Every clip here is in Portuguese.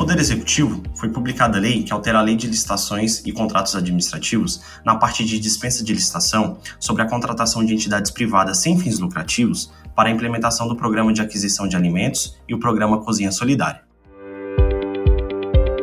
Poder Executivo, foi publicada a lei que altera a Lei de Licitações e Contratos Administrativos na parte de dispensa de licitação sobre a contratação de entidades privadas sem fins lucrativos para a implementação do Programa de Aquisição de Alimentos e o Programa Cozinha Solidária.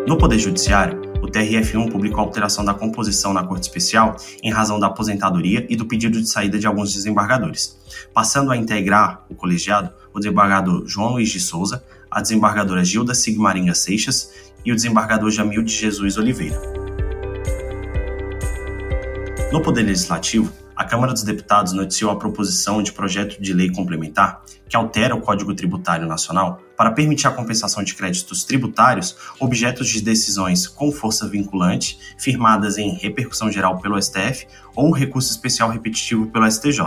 No Poder Judiciário, o TRF1 publicou a alteração da composição na Corte Especial em razão da aposentadoria e do pedido de saída de alguns desembargadores, passando a integrar o colegiado o desembargador João Luiz de Souza, a desembargadora Gilda Sigmaringa Seixas e o desembargador Jamil de Jesus Oliveira. No Poder Legislativo, a Câmara dos Deputados noticiou a proposição de projeto de lei complementar que altera o Código Tributário Nacional para permitir a compensação de créditos tributários objetos de decisões com força vinculante, firmadas em repercussão geral pelo STF ou recurso especial repetitivo pelo STJ.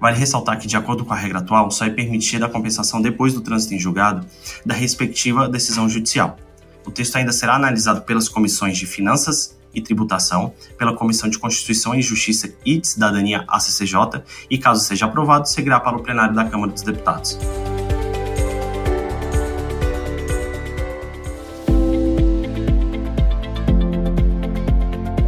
Vale ressaltar que, de acordo com a regra atual, só é permitida a compensação depois do trânsito em julgado da respectiva decisão judicial. O texto ainda será analisado pelas comissões de Finanças e Tributação, pela Comissão de Constituição e Justiça e de Cidadania, ACCJ, e, caso seja aprovado, seguirá para o plenário da Câmara dos Deputados.